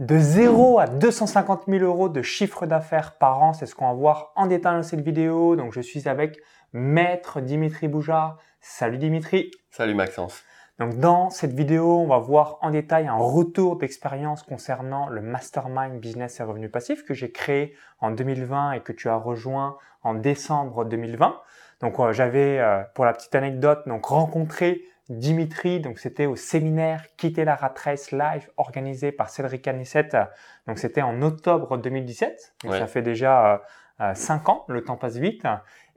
De 0 à 250 000 euros de chiffre d'affaires par an, c'est ce qu'on va voir en détail dans cette vidéo. Donc je suis avec Maître Dimitri Boujard. Salut Dimitri. Salut Maxence. Donc dans cette vidéo, on va voir en détail un retour d'expérience concernant le Mastermind Business et Revenus Passifs que j'ai créé en 2020 et que tu as rejoint en décembre 2020. Donc euh, j'avais, euh, pour la petite anecdote, donc rencontré Dimitri, donc c'était au séminaire Quitter la rat race live organisé par Cédric Anissette. Donc c'était en octobre 2017. Donc ça fait déjà euh, 5 ans, le temps passe vite.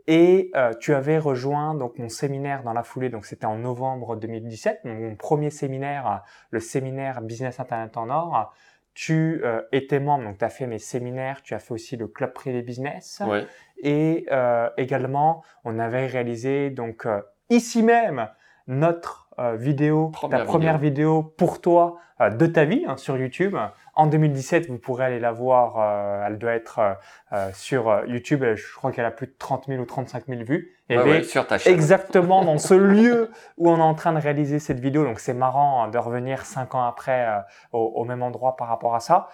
Et euh, tu avais rejoint donc mon séminaire dans la foulée, donc c'était en novembre 2017, mon premier séminaire, le séminaire Business Internet en Or. Tu euh, étais membre, donc tu as fait mes séminaires, tu as fait aussi le club privé business. Ouais. Et euh, également, on avait réalisé donc ici même notre vidéo, Première ta première vidéo, pour toi de ta vie hein, sur YouTube. En 2017, vous pourrez aller la voir. euh, elle doit être euh, euh, sur euh, YouTube. Je crois qu'elle a plus de 30 000 ou 35 000 vues. Et Ouais, elle est ouais, sur ta chaîne. exactement dans ce lieu où on est en train de réaliser cette vidéo. Donc c'est marrant hein, de revenir cinq ans après euh, au, au même endroit par rapport à ça.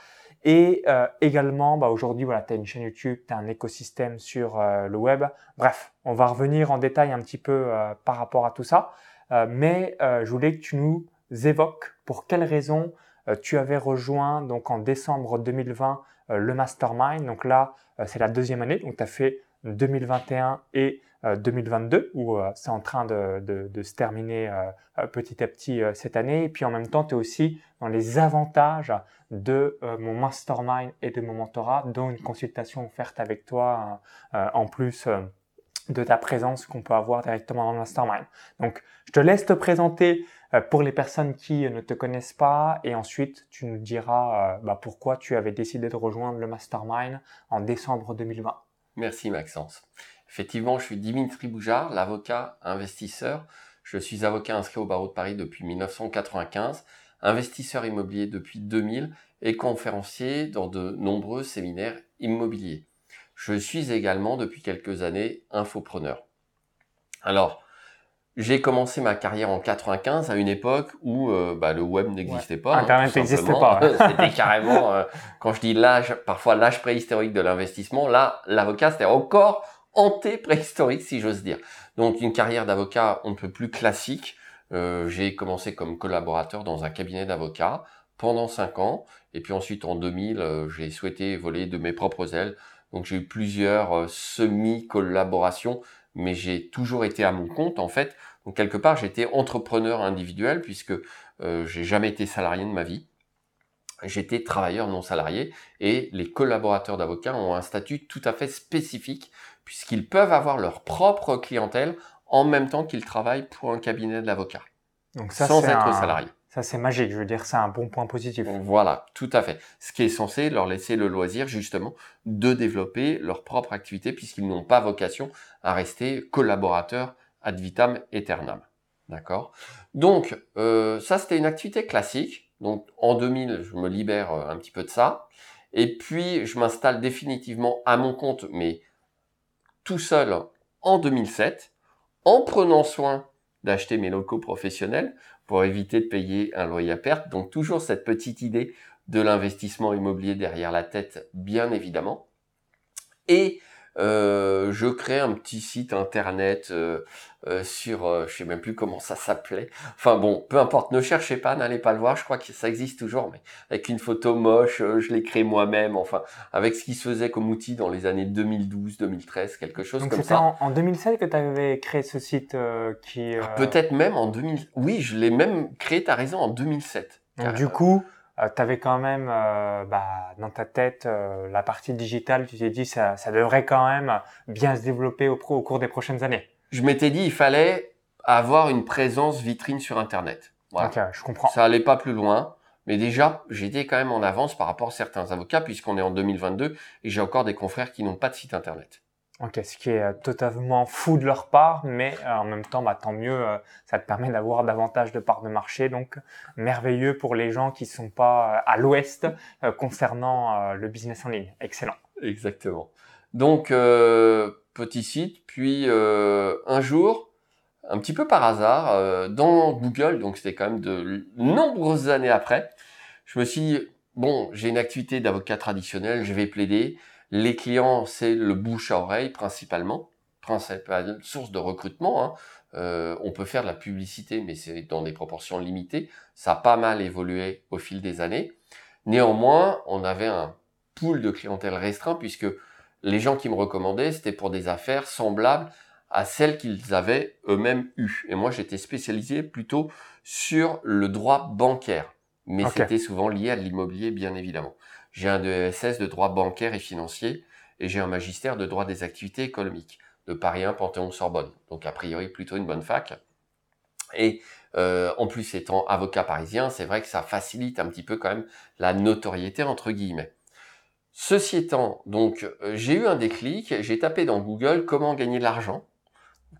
Et euh, également, bah, aujourd'hui, voilà, tu as une chaîne YouTube, tu as un écosystème sur euh, le web. Bref, on va revenir en détail un petit peu euh, par rapport à tout ça. Euh, mais euh, je voulais que tu nous évoques pour quelles raisons euh, tu avais rejoint donc en décembre 2020 euh, le Mastermind. Donc là, c'est la deuxième année. Donc tu as fait 2021 et euh, 2022 où c'est en train de, de- de se terminer petit à petit cette année. Et puis en même temps, tu es aussi dans les avantages de mon mastermind et de mon mentorat, dont une consultation offerte avec toi en plus de ta présence qu'on peut avoir directement dans le mastermind. Donc, je te laisse te présenter euh, pour les personnes qui euh, ne te connaissent pas et ensuite tu nous diras euh, bah, pourquoi tu avais décidé de rejoindre le mastermind en décembre 2020. Merci Maxence. Effectivement, je suis Dimitri Boujard, l'avocat investisseur. Je suis avocat inscrit au barreau de Paris depuis 1995, investisseur immobilier depuis 2000 et conférencier dans de nombreux séminaires immobiliers. Je suis également depuis quelques années infopreneur. Alors, j'ai commencé ma carrière en 95 à une époque où euh, bah, le web n'existait pas. hein, Internet n'existait pas, ouais. C'était carrément, euh, quand je dis l'âge, parfois l'âge préhistorique de l'investissement, là, l'avocat, c'était encore anté-préhistorique, si j'ose dire. Donc, une carrière d'avocat, on ne peut plus classique. Euh, j'ai commencé comme collaborateur dans un cabinet d'avocats pendant cinq ans. Et puis ensuite, en 2000, euh, j'ai souhaité voler de mes propres ailes. Donc, j'ai eu plusieurs euh, semi-collaborations, mais j'ai toujours été à mon compte, en fait. Donc, quelque part, j'étais entrepreneur individuel puisque euh, j'ai jamais été salarié de ma vie. J'étais travailleur non salarié et les collaborateurs d'avocats ont un statut tout à fait spécifique puisqu'ils peuvent avoir leur propre clientèle en même temps qu'ils travaillent pour un cabinet d'avocats Donc ça, sans être un- salarié. Ça, c'est magique. Je veux dire, c'est un bon point positif. Voilà, tout à fait. Ce qui est censé leur laisser le loisir justement de développer leur propre activité puisqu'ils n'ont pas vocation à rester collaborateurs ad vitam aeternam. D'accord? Donc, euh, ça c'était une activité classique. Donc en 2000, je me libère euh, un petit peu de ça. Et puis, je m'installe définitivement à mon compte, mais tout seul en 2007, en prenant soin d'acheter mes locaux professionnels pour éviter de payer un loyer à perte. Donc toujours cette petite idée de l'investissement immobilier derrière la tête, bien évidemment. Et euh, je crée un petit site internet euh, euh, sur, euh, je sais même plus comment ça s'appelait. Enfin bon, peu importe, ne cherchez pas, n'allez pas le voir. Je crois que ça existe toujours, mais avec une photo moche, euh, je l'ai créé moi-même. Enfin, avec ce qui se faisait comme outil dans les années 2012, 2013, quelque chose Donc comme ça. en, en 2007 que tu avais créé ce site euh, qui... euh, Peut-être même en 2000. Oui, je l'ai même créé, t'as raison, en 2007. Donc du coup, tu avais quand même euh, bah, dans ta tête euh, la partie digitale, tu t'es dit ça, ça devrait quand même bien se développer au, pro- au cours des prochaines années. je m'étais dit il fallait avoir une présence vitrine sur Internet. Voilà. Ok, je comprends. Ça allait pas plus loin, mais déjà j'étais quand même en avance par rapport à certains avocats puisqu'on est en 2022 et j'ai encore des confrères qui n'ont pas de site Internet. Ok, ce qui est euh, totalement fou de leur part, mais euh, en même temps, bah, tant mieux, euh, ça te permet d'avoir davantage de parts de marché, donc merveilleux pour les gens qui sont pas à l'ouest concernant le business en ligne. Excellent. Exactement. Donc petit site, puis euh, un jour, un petit peu par hasard, dans Google, donc c'était quand même de nombreuses années après, je me suis bon, j'ai une activité d'avocat traditionnel, je vais plaider. Les clients, c'est le bouche à oreille principalement, principale source de recrutement. Hein. Euh, on peut faire de la publicité, mais c'est dans des proportions limitées. Ça a pas mal évolué au fil des années. Néanmoins, on avait un pool de clientèle restreint puisque les gens qui me recommandaient, c'était pour des affaires semblables à celles qu'ils avaient eux-mêmes eues. Et moi, j'étais spécialisé plutôt sur le droit bancaire. Mais c'était souvent lié à l'immobilier, bien évidemment. J'ai un DSS de droit bancaire et financier et j'ai un magistère de droit des activités économiques de Paris 1 Panthéon-Sorbonne. Donc, a priori, plutôt une bonne fac. Et euh, en plus, étant avocat parisien, c'est vrai que ça facilite un petit peu quand même la notoriété, entre guillemets. Ceci étant, donc, euh, j'ai eu un déclic, j'ai tapé dans Google comment gagner de l'argent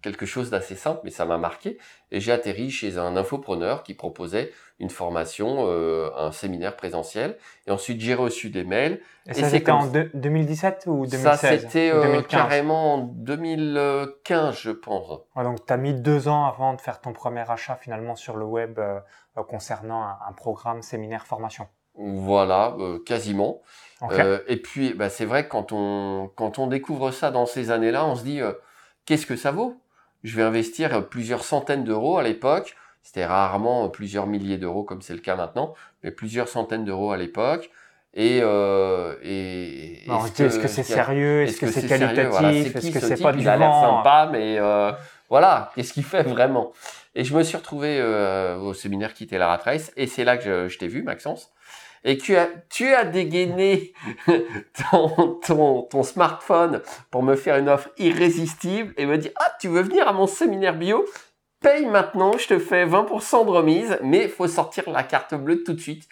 quelque chose d'assez simple, mais ça m'a marqué. Et j'ai atterri chez un infopreneur qui proposait une formation, euh, un séminaire présentiel. Et ensuite, j'ai reçu des mails. Et, ça, c'était en 2017 ou 2016 Ça, c'était euh, carrément en 2015, je pense. donc, tu as mis deux ans avant de faire ton premier achat finalement sur le web euh, concernant un, programme séminaire formation. Voilà, quasiment. et puis, bah, c'est vrai que quand on, quand on découvre ça dans ces années-là, on se dit, qu'est-ce que ça vaut? Je vais investir plusieurs centaines d'euros à l'époque. C'était rarement plusieurs milliers d'euros comme c'est le cas maintenant, mais plusieurs centaines d'euros à l'époque. Et, euh, et est-ce que c'est sérieux? Est-ce que, c'est qualitatif? Est-ce que c'est pas du Il a l'air sympa, mais euh, voilà, qu'est-ce qu'il fait vraiment? Et je me suis retrouvé euh, au séminaire Quitter la Rat Race, et c'est là que je, je t'ai vu, Maxence et tu as, dégainé ton, smartphone pour me faire une offre irrésistible et me dire ah tu veux venir à mon séminaire bio? Paye maintenant je te fais 20% de remise mais il faut sortir la carte bleue tout de suite.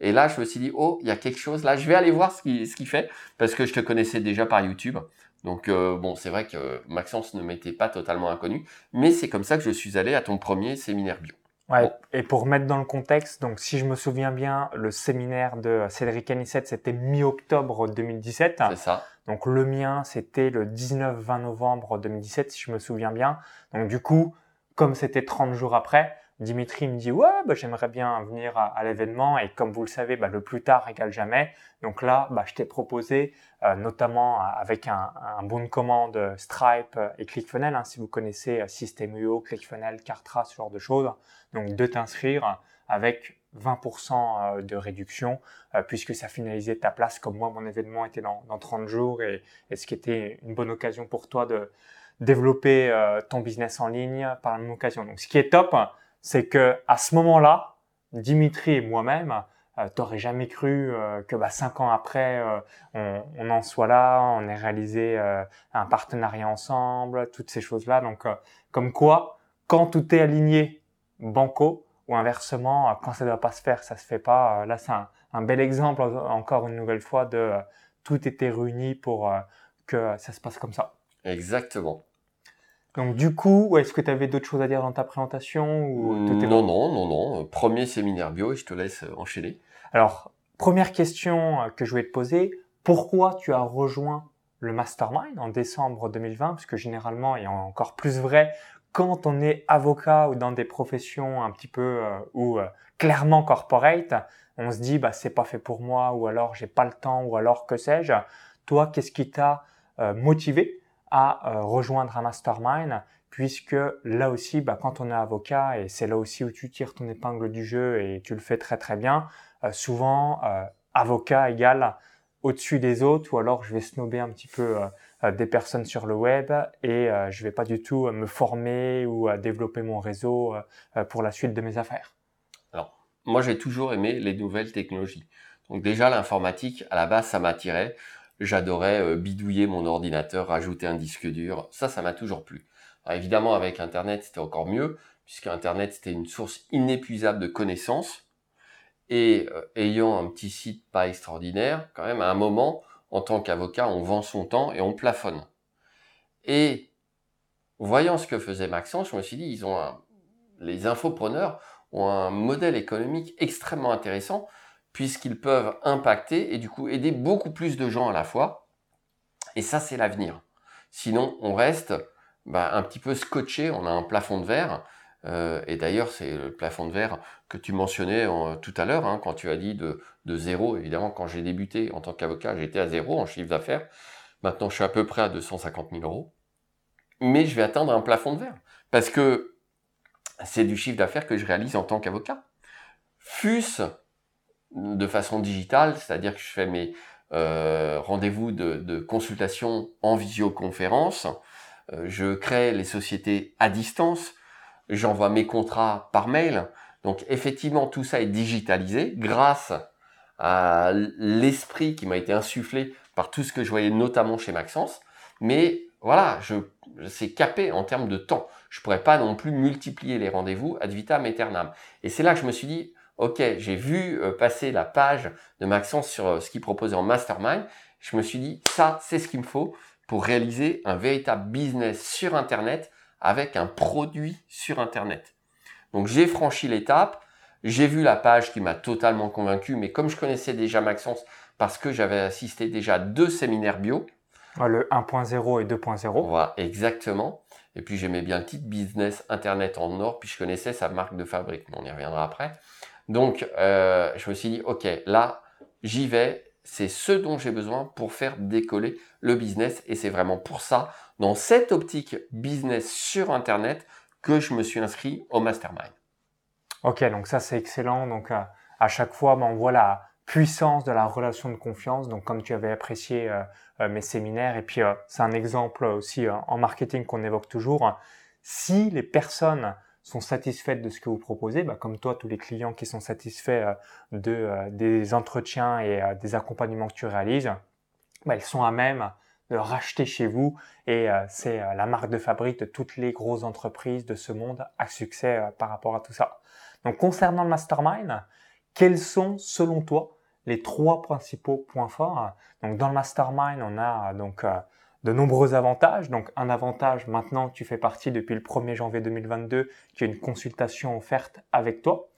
Et là je me suis dit oh il y a quelque chose. Là je vais aller voir ce qu'il ce fait parce que je te connaissais déjà par YouTube. Donc euh, bon c'est vrai que Maxence ne m'était pas totalement inconnu mais c'est comme ça que je suis allé à ton premier séminaire bio Ouais, et pour mettre dans le contexte, donc si je me souviens bien, le séminaire de Cédric Anissette, c'était mi-octobre 2017. C'est ça. Donc le mien, c'était le 19-20 novembre 2017, si je me souviens bien. Donc du coup, comme c'était 30 jours après, Dimitri me dit ouais bah, j'aimerais bien venir à, l'événement et comme vous le savez bah, le plus tard égale jamais. Donc là bah, je t'ai proposé euh, notamment avec un, bon de commande Stripe et ClickFunnels hein, si vous connaissez euh, System.io, ClickFunnels, Cartra ce genre de choses. Donc de t'inscrire avec 20% euh, de réduction puisque ça finalisait ta place comme moi mon événement était dans, dans 30 jours et, et, ce qui était une bonne occasion pour toi de développer ton business en ligne par la même occasion. Donc ce qui est top c'est que à ce moment-là, Dimitri et moi-même, euh, t'aurais jamais cru euh, que bah, cinq ans après, euh, on, en soit là, on ait réalisé un partenariat ensemble, toutes ces choses-là. Donc, comme quoi, quand tout est aligné, banco, ou inversement, quand ça ne doit pas se faire, ça se fait pas. là, c'est un, un, bel exemple, encore une nouvelle fois, de tout était réuni pour que ça se passe comme ça. Exactement. Donc du coup, est-ce que tu avais d'autres choses à dire dans ta présentation ou Non, non, non, non. Premier séminaire bio et je te laisse euh, enchaîner. Alors, première question euh, que je voulais te poser, pourquoi tu as rejoint le mastermind en décembre 2020 Parce que généralement, et encore plus vrai, quand on est avocat ou dans des professions un petit peu euh, ou clairement corporate, on se dit bah c'est pas fait pour moi ou alors j'ai pas le temps ou alors que sais-je. Toi, qu'est-ce qui t'a motivé? À euh, rejoindre un mastermind puisque là aussi, bah, quand on est avocat, et c'est là aussi où tu tires ton épingle du jeu et tu le fais très très bien, euh, souvent euh, avocat égale au-dessus des autres, ou alors je vais snober un petit peu des personnes sur le web et je vais pas du tout me former ou développer mon réseau pour la suite de mes affaires. Alors, moi j'ai toujours aimé les nouvelles technologies. Donc déjà l'informatique, à la base, ça m'attirait. J'adorais euh, bidouiller mon ordinateur, rajouter un disque dur. Ça, ça m'a toujours plu. évidemment, avec Internet, c'était encore mieux, puisque Internet, c'était une source inépuisable de connaissances. Et euh, ayant un petit site pas extraordinaire, quand même, à un moment, en tant qu'avocat, on vend son temps et on plafonne. Et voyant ce que faisait Maxence, je me suis dit, les infopreneurs ont un modèle économique extrêmement intéressant puisqu'ils peuvent impacter et du coup aider beaucoup plus de gens à la fois. Et ça, c'est l'avenir. Sinon, on reste bah, un petit peu scotché, on a un plafond de verre, Euh, et d'ailleurs, c'est le plafond de verre que tu mentionnais tout à l'heure, hein, quand tu as dit de, de zéro. Évidemment, quand j'ai débuté en tant qu'avocat, j'étais à zéro en chiffre d'affaires. Maintenant, je suis à peu près à 250 000 euros. Mais je vais atteindre un plafond de verre. Parce que c'est du chiffre d'affaires que je réalise en tant qu'avocat. Fût-ce de façon digitale, c'est-à-dire que je fais mes euh, rendez-vous de, consultation en visioconférence, euh, je crée les sociétés à distance, j'envoie mes contrats par mail. Donc effectivement, tout ça est digitalisé grâce à l'esprit qui m'a été insufflé par tout ce que je voyais notamment chez Maxence. Mais voilà, je, c'est capé en termes de temps. Je pourrais pas non plus multiplier les rendez-vous ad vitam aeternam. Et c'est là que je me suis dit, ok, j'ai vu euh, passer la page de Maxence sur euh, ce qu'il proposait en mastermind. Je me suis dit, ça, c'est ce qu'il me faut pour réaliser un véritable business sur Internet avec un produit sur Internet. Donc j'ai franchi l'étape, j'ai vu la page qui m'a totalement convaincu, mais comme je connaissais déjà Maxence, parce que j'avais assisté déjà à deux séminaires bio. Le 1.0 et 2.0. Voilà, exactement. Et puis j'aimais bien le titre Business Internet en or, puis je connaissais sa marque de fabrique, mais on y reviendra après. Donc euh, je me suis dit, ok, là, j'y vais, c'est ce dont j'ai besoin pour faire décoller le business, et c'est vraiment pour ça, dans cette optique business sur Internet, que je me suis inscrit au mastermind. Ok, donc ça c'est excellent. Donc euh, à chaque fois, ben, on voit la puissance de la relation de confiance. Donc comme tu avais apprécié euh, mes séminaires, et puis c'est un exemple aussi en marketing qu'on évoque toujours. Si les personnes satisfaites de ce que vous proposez, ben, comme toi, tous les clients qui sont satisfaits de, des entretiens et des accompagnements que tu réalises, ben, ils sont à même de racheter chez vous et c'est la marque de fabrique de toutes les grosses entreprises de ce monde à succès par rapport à tout ça. Donc concernant le mastermind, quels sont selon toi les trois principaux points forts? Donc dans le mastermind, on a donc euh, de nombreux avantages. Donc un avantage maintenant tu fais partie depuis le 1er janvier 2022, qui est une consultation offerte avec toi.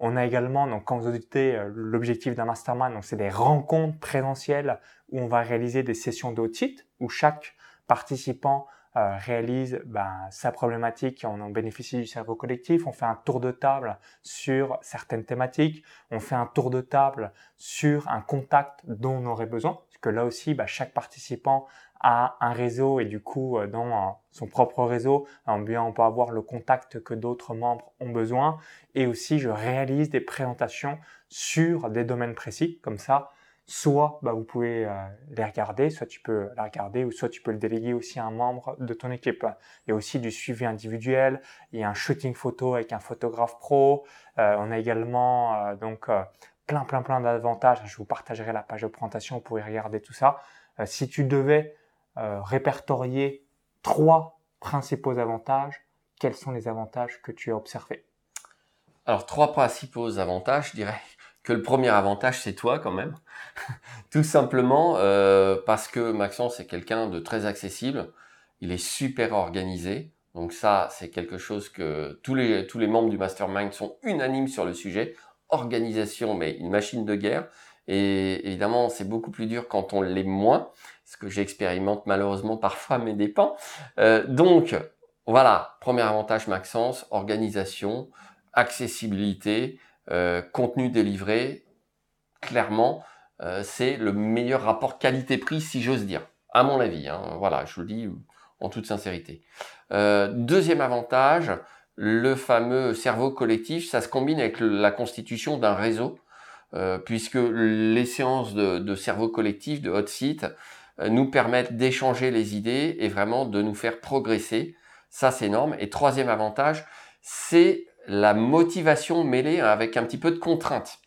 On a également, donc quand vous auditez euh, l'objectif d'un mastermind, donc c'est des rencontres présentielles où on va réaliser des sessions d'audit où chaque participant euh, réalise ben, sa problématique et on en bénéficie du cerveau collectif. On fait un tour de table sur certaines thématiques. On fait un tour de table sur un contact dont on aurait besoin. Parce que là aussi, ben, chaque participant a un réseau et du coup, euh, dans euh, son propre réseau, bien, on peut avoir le contact que d'autres membres ont besoin. Et aussi, je réalise des présentations sur des domaines précis. Comme ça, soit bah, vous pouvez euh, les regarder, soit tu peux la regarder, ou soit tu peux le déléguer aussi à un membre de ton équipe. Il y a aussi du suivi individuel, il y a un shooting photo avec un photographe pro, euh, on a également euh, donc plein plein plein d'avantages. Je vous partagerai la page de présentation, vous pourrez regarder tout ça. si tu devais répertorier trois principaux avantages, quels sont les avantages que tu as observés? Alors trois principaux avantages, je dirais que le premier avantage, c'est toi quand même. Tout simplement euh, parce que Maxence est quelqu'un de très accessible, il est super organisé. Donc ça, c'est quelque chose que tous les, tous les membres du mastermind sont unanimes sur le sujet. Organisation, mais une machine de guerre. Et évidemment, c'est beaucoup plus dur quand on l'est moins, ce que j'expérimente malheureusement parfois mes dépens. Euh, donc, voilà, premier avantage Maxence, organisation, accessibilité, euh, contenu délivré, clairement, euh, c'est le meilleur rapport qualité-prix, si j'ose dire, à mon avis. Hein. Voilà, je le dis en toute sincérité. Deuxième avantage, le fameux cerveau collectif, ça se combine avec la constitution d'un réseau, puisque les séances de, cerveau collectif, de hot seat, nous permettent d'échanger les idées et vraiment de nous faire progresser. Ça, c'est énorme. Et troisième avantage, c'est la motivation mêlée avec un petit peu de contrainte.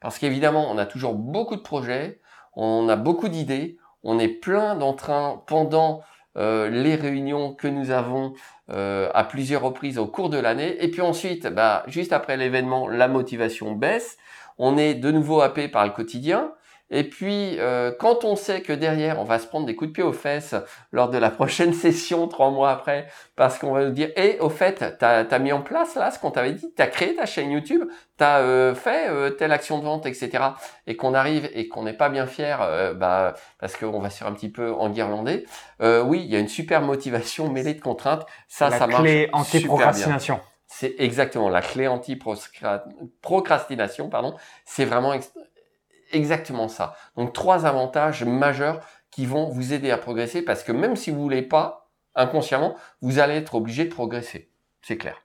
Parce qu'évidemment, on a toujours beaucoup de projets, on a beaucoup d'idées, on est plein d'entrain pendant euh, les réunions que nous avons euh, à plusieurs reprises au cours de l'année. Et puis ensuite, bah, juste après l'événement, la motivation baisse. On est de nouveau happé par le quotidien. Et puis, euh, quand on sait que derrière, on va se prendre des coups de pied aux fesses lors de la prochaine session, trois mois après, parce qu'on va nous dire, et au fait, tu as, mis en place là ce qu'on t'avait dit, tu as créé ta chaîne YouTube, tu as euh, fait euh, telle action de vente, etc. Et qu'on arrive et qu'on n'est pas bien fier, bah, parce qu'on va se faire un petit peu enguirlander. oui, il y a une super motivation mêlée de contraintes. Ça, la ça clé anti-procrastination. C'est exactement la clé anti-procrastination, pardon. C'est vraiment exactement ça. Donc trois avantages majeurs qui vont vous aider à progresser parce que même si vous voulez pas, inconsciemment, vous allez être obligé de progresser. C'est clair.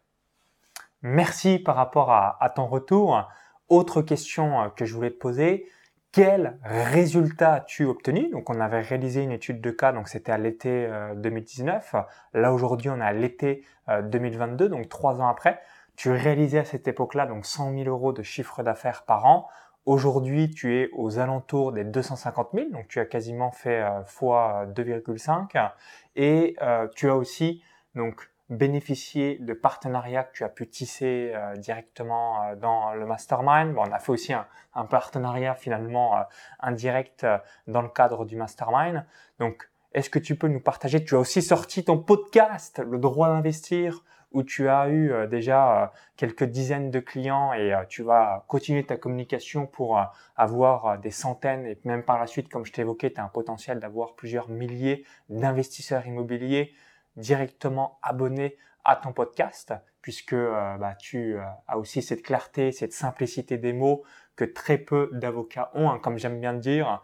Merci par rapport à, ton retour. Autre question euh, que je voulais te poser. Quel résultat as-tu obtenu? Donc, on avait réalisé une étude de cas, donc c'était à l'été 2019. Euh, Là, aujourd'hui, on est à l'été 2022, euh, donc trois ans après. Tu réalisais à cette époque-là donc 100 000 euros de chiffre d'affaires par an. Aujourd'hui, tu es aux alentours des 250 000, donc tu as quasiment fait euh, fois 2,5. Et euh, tu as aussi donc bénéficié de partenariats que tu as pu tisser euh, directement dans le mastermind. Bon, on a fait aussi un partenariat finalement indirect dans le cadre du mastermind. Donc, est-ce que tu peux nous partager? Tu as aussi sorti ton podcast, le droit d'investir où tu as eu euh, déjà euh, quelques dizaines de clients et euh, tu vas continuer ta communication pour avoir des centaines et même par la suite, comme je t'évoquais, tu as un potentiel d'avoir plusieurs milliers d'investisseurs immobiliers directement abonnés à ton podcast puisque bah, tu as aussi cette clarté, cette simplicité des mots que très peu d'avocats ont. Hein. Comme j'aime bien dire,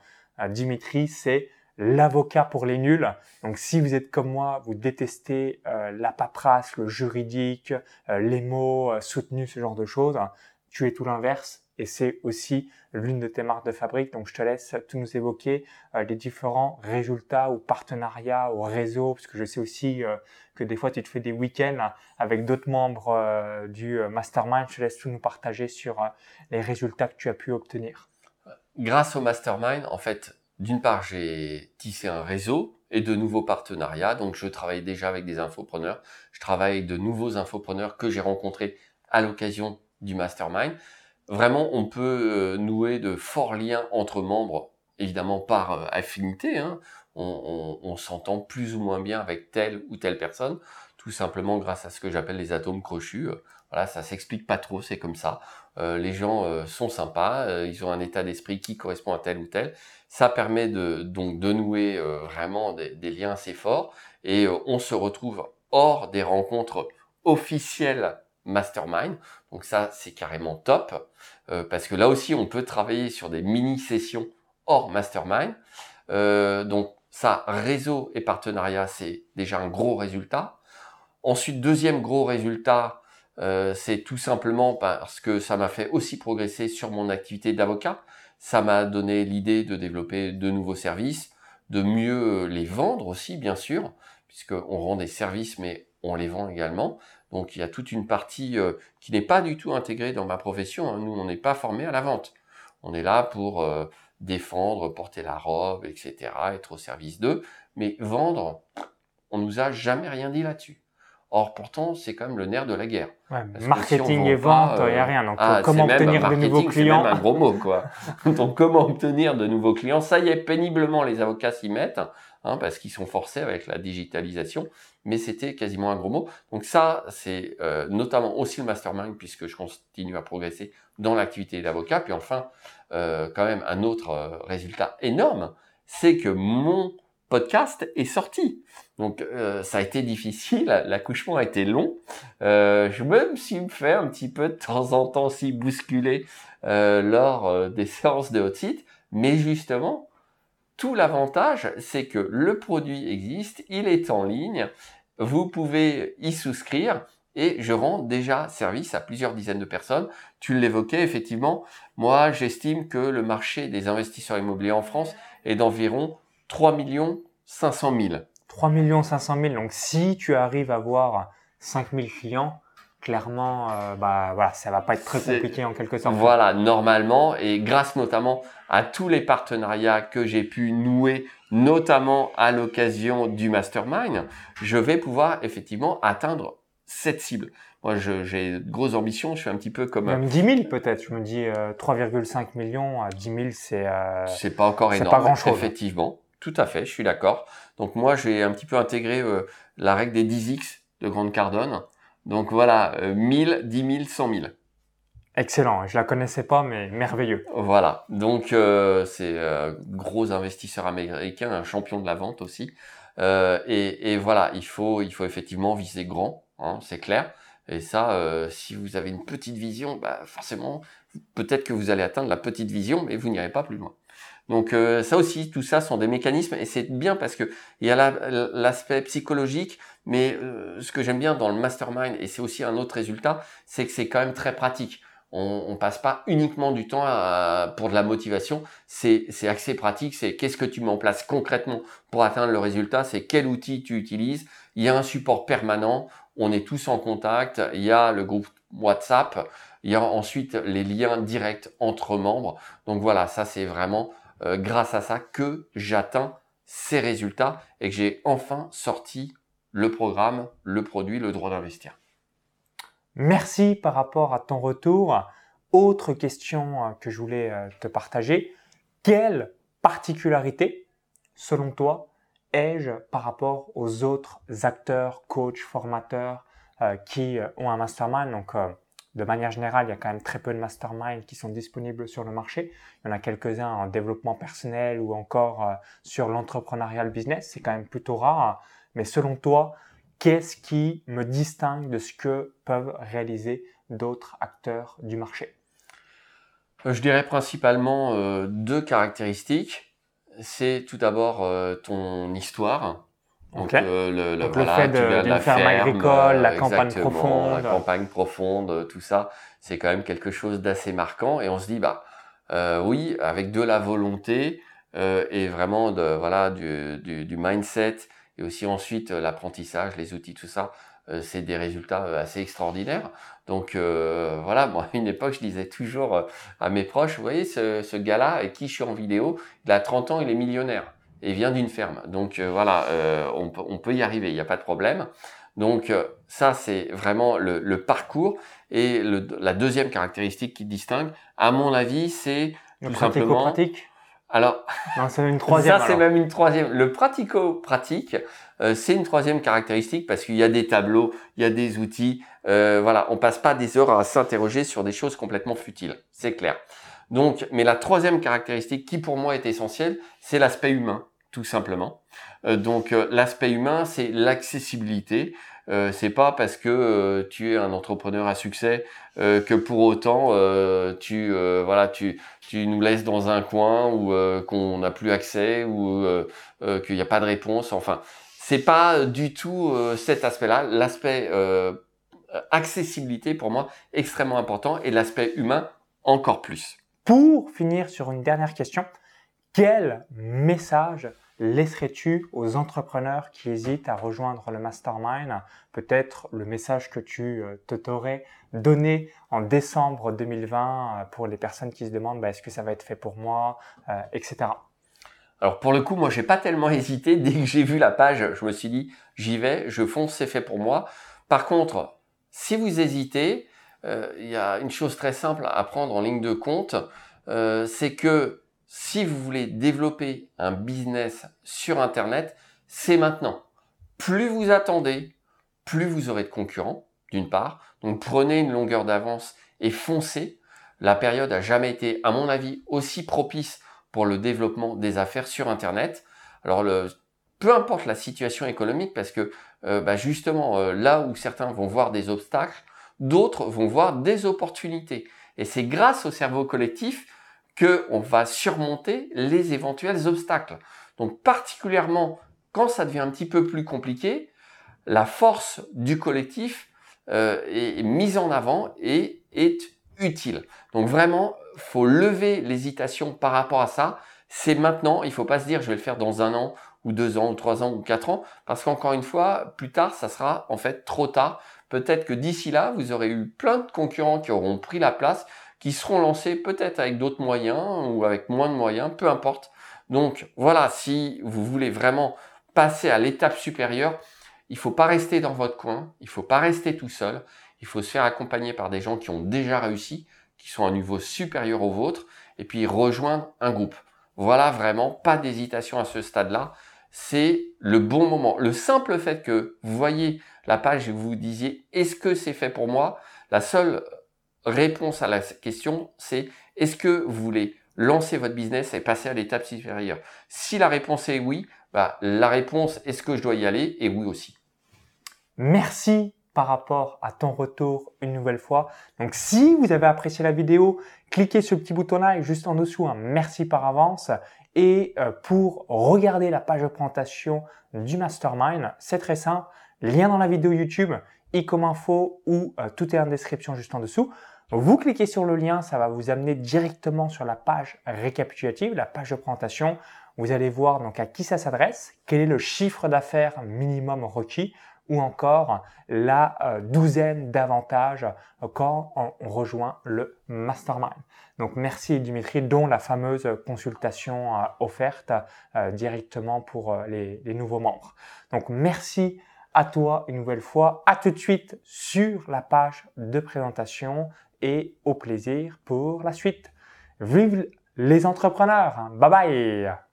Dimitri, c'est l'avocat pour les nuls. Donc si vous êtes comme moi, vous détestez euh, la paperasse, le juridique, euh, les mots euh, soutenus, ce genre de choses, tu es tout l'inverse et c'est aussi l'une de tes marques de fabrique. Donc je te laisse tout nous évoquer les différents résultats ou partenariats ou réseaux, parce que je sais aussi que des fois tu te fais des week-ends avec d'autres membres du mastermind. Je te laisse tout nous partager sur les résultats que tu as pu obtenir. Grâce au mastermind, en fait, d'une part, j'ai tissé un réseau et de nouveaux partenariats. Donc, je travaille déjà avec des infopreneurs. Je travaille avec de nouveaux infopreneurs que j'ai rencontrés à l'occasion du mastermind. Vraiment, on peut euh, nouer de forts liens entre membres, évidemment par euh, affinité. Hein. On, s'entend plus ou moins bien avec telle ou telle personne, tout simplement grâce à ce que j'appelle les atomes crochus. Voilà, ça s'explique pas trop, c'est comme ça. Euh, les gens sont sympas, ils ont un état d'esprit qui correspond à tel ou tel. Ça permet de, donc de nouer euh, vraiment des, liens assez forts et euh, on se retrouve hors des rencontres officielles mastermind. Donc ça, c'est carrément top euh, parce que là aussi, on peut travailler sur des mini-sessions hors mastermind. donc ça, réseau et partenariat, c'est déjà un gros résultat. Ensuite, deuxième gros résultat, c'est tout simplement parce que ça m'a fait aussi progresser sur mon activité d'avocat. Ça m'a donné l'idée de développer de nouveaux services, de mieux les vendre aussi, bien sûr, puisqu'on rend des services, mais on les vend également. Donc il y a toute une partie euh, qui n'est pas du tout intégrée dans ma profession. Hein. Nous, on n'est pas formé à la vente. On est là pour euh, défendre, porter la robe, etc., être au service d'eux. Mais vendre, on nous a jamais rien dit là-dessus. Or, pourtant, c'est quand même le nerf de la guerre. marketing et vente, il n'y a euh, rien. Donc, ah, comment obtenir de nouveaux clients C'est même un gros mot, quoi. Donc, comment obtenir de nouveaux clients? Ça y est, péniblement, les avocats s'y mettent, hein, parce qu'ils sont forcés avec la digitalisation. Mais c'était quasiment un gros mot. Donc, ça, c'est euh, notamment aussi le mastermind, puisque je continue à progresser dans l'activité d'avocat. Puis enfin, euh, quand même, un autre résultat énorme, c'est que mon podcast est sorti. Donc euh, ça a été difficile, l'accouchement a été long. Euh, je me suis fait un petit peu de temps en temps si bousculer euh, lors des séances de hot site, mais justement, tout l'avantage, c'est que le produit existe, il est en ligne, vous pouvez y souscrire et je rends déjà service à plusieurs dizaines de personnes. Tu l'évoquais effectivement, moi j'estime que le marché des investisseurs immobiliers en France est d'environ 3 millions 500 000. 3 millions 500 000. Donc, si tu arrives à avoir 5 000 clients, clairement, euh, bah voilà, ça va pas être très compliqué en quelque sorte. Voilà, normalement, et grâce notamment à tous les partenariats que j'ai pu nouer, notamment à l'occasion du mastermind, je vais pouvoir effectivement atteindre cette cible. Moi, j'ai de grosses ambitions. Je suis un petit peu comme même 10 000 peut-être. Je me dis 3,5 euh, millions à 10 000, c'est euh, c'est pas encore énorme. Pas grand chose. Effectivement. Tout à fait, je suis d'accord. Donc moi, j'ai un petit peu intégré euh, la règle des 10x de Grande Cardone. Donc voilà, 1000, 10 000, 100 000. Excellent, je la connaissais pas, mais merveilleux. Voilà, donc euh, c'est euh, gros investisseur américain, un champion de la vente aussi. Et, et, voilà, il faut, il faut effectivement viser grand, hein, c'est clair. Et ça, euh, si vous avez une petite vision, bah forcément, peut-être que vous allez atteindre la petite vision, mais vous n'irez pas plus loin. Donc euh, ça aussi, tout ça sont des mécanismes et c'est bien parce que il y a l'aspect psychologique, mais euh, ce que j'aime bien dans le mastermind et c'est aussi un autre résultat, c'est que c'est quand même très pratique. On, on passe pas uniquement du temps à, pour de la motivation, c'est assez pratique. C'est qu'est-ce que tu mets en place concrètement pour atteindre le résultat, c'est quel outil tu utilises? Il y a un support permanent, on est tous en contact. Il y a le groupe WhatsApp, il y a ensuite les liens directs entre membres. Donc voilà, ça c'est vraiment euh, grâce à ça que j'atteins ces résultats et que j'ai enfin sorti le programme, le produit, le droit d'investir. Merci par rapport à ton retour. Autre question euh, que je voulais euh, te partager. Quelle particularité, selon toi, ai-je par rapport aux autres acteurs, coachs, formateurs qui ont un mastermind? De manière générale, il y a quand même très peu de masterminds qui sont disponibles sur le marché. Il y en a quelques-uns en développement personnel ou encore euh, sur l'entrepreneurial business. C'est quand même plutôt rare. Mais selon toi, qu'est-ce qui me distingue de ce que peuvent réaliser d'autres acteurs du marché? Euh, Je dirais principalement euh, deux caractéristiques. C'est tout d'abord ton histoire donc, euh, le, le, voilà, fait de, la ferme, agricole, la campagne profonde. La campagne profonde, tout ça, c'est quand même quelque chose d'assez marquant. Et on se dit, bah euh, oui, avec de la volonté euh, et vraiment de voilà du, du, du mindset et aussi ensuite euh, l'apprentissage, les outils, tout ça, euh, c'est des résultats assez extraordinaires. Donc voilà, moi à une époque, je disais toujours à mes proches, vous voyez, ce, ce gars-là qui je suis en vidéo, il a 30 ans, il est millionnaire et vient d'une ferme. Donc euh, voilà, euh, on, on, peut y arriver, il n'y a pas de problème. Donc euh, ça, c'est vraiment le, le, parcours. Et le, la deuxième caractéristique qui distingue, à mon avis, c'est tout simplement... pratique alors, c'est une troisième. Ça, c'est même une troisième. Le pratico-pratique, c'est une troisième caractéristique parce qu'il y a des tableaux, il y a des outils. Euh, voilà, on passe pas des heures à s'interroger sur des choses complètement futiles. C'est clair. Donc, mais la troisième caractéristique qui pour moi est essentielle, c'est l'aspect humain tout simplement. Euh, donc euh, l'aspect humain, c'est l'accessibilité. Euh, c'est pas parce que tu es un entrepreneur à succès que pour autant tu tu nous laisses dans un coin ou qu'on n'a plus accès ou qu'il n'y a pas de réponse. Enfin, c'est pas du tout cet aspect-là. L'aspect accessibilité pour moi extrêmement important et l'aspect humain encore plus. Pour finir sur une dernière question, quel message laisserais-tu aux entrepreneurs qui hésitent à rejoindre le mastermind Peut-être le message que tu euh, te t'aurais donné en décembre 2020 euh, pour les personnes qui se demandent bah, est-ce que ça va être fait pour moi, euh, etc. Alors pour le coup, moi j'ai pas tellement hésité. Dès que j'ai vu la page, je me suis dit j'y vais, je fonce, c'est fait pour moi. Par contre, si vous hésitez, il y a une chose très simple à prendre en ligne de compte, c'est que si vous voulez développer un business sur Internet, c'est maintenant. Plus vous attendez, plus vous aurez de concurrents, d'une part. Donc prenez une longueur d'avance et foncez. La période a jamais été, à mon avis, aussi propice pour le développement des affaires sur Internet. Alors peu importe la situation économique, parce que euh, bah, justement euh, là où certains vont voir des obstacles, d'autres vont voir des opportunités. Et c'est grâce au cerveau collectif qu'on va surmonter les éventuels obstacles. Donc particulièrement quand ça devient un petit peu plus compliqué, la force du collectif euh, est mise en avant et est utile. Donc vraiment, faut lever l'hésitation par rapport à ça. C'est maintenant, il faut pas se dire je vais le faire dans un an ou deux ans ou trois ans ou quatre ans, parce qu'encore une fois, plus tard, ça sera en fait trop tard. Peut-être que d'ici là, vous aurez eu plein de concurrents qui auront pris la place, qui seront lancés peut-être avec d'autres moyens ou avec moins de moyens, peu importe. Donc voilà, si vous voulez vraiment passer à l'étape supérieure, il faut pas rester dans votre coin, il faut pas rester tout seul, il faut se faire accompagner par des gens qui ont déjà réussi, qui sont à un niveau supérieur au vôtre, et puis rejoindre un groupe. Voilà vraiment, pas d'hésitation à ce stade-là. C'est le bon moment. Le simple fait que vous voyez la page et vous vous disiez est-ce que c'est fait pour moi? La seule réponse à la question, c'est est-ce que vous voulez lancer votre business et passer à l'étape supérieure? Si la réponse est oui, bah, la réponse est-ce que je dois y aller? Et oui aussi. Merci par rapport à ton retour une nouvelle fois. Donc si vous avez apprécié la vidéo, cliquez sur le petit bouton là juste en dessous, un merci par avance. Et euh, pour regarder la page de présentation du Mastermind, c'est très simple, lien dans la vidéo YouTube, i comme info ou euh, tout est en description juste en dessous. Vous cliquez sur le lien, ça va vous amener directement sur la page récapitulative, la page de présentation. Vous allez voir donc à qui ça s'adresse, quel est le chiffre d'affaires minimum requis ou encore la euh, douzaine d'avantages quand on, rejoint le mastermind. Donc merci Dimitri, dont la fameuse consultation euh, offerte euh, directement pour les, les nouveaux membres. Donc merci à toi une nouvelle fois. À tout de suite sur la page de présentation et au plaisir pour la suite. Vive les entrepreneurs. Bye bye.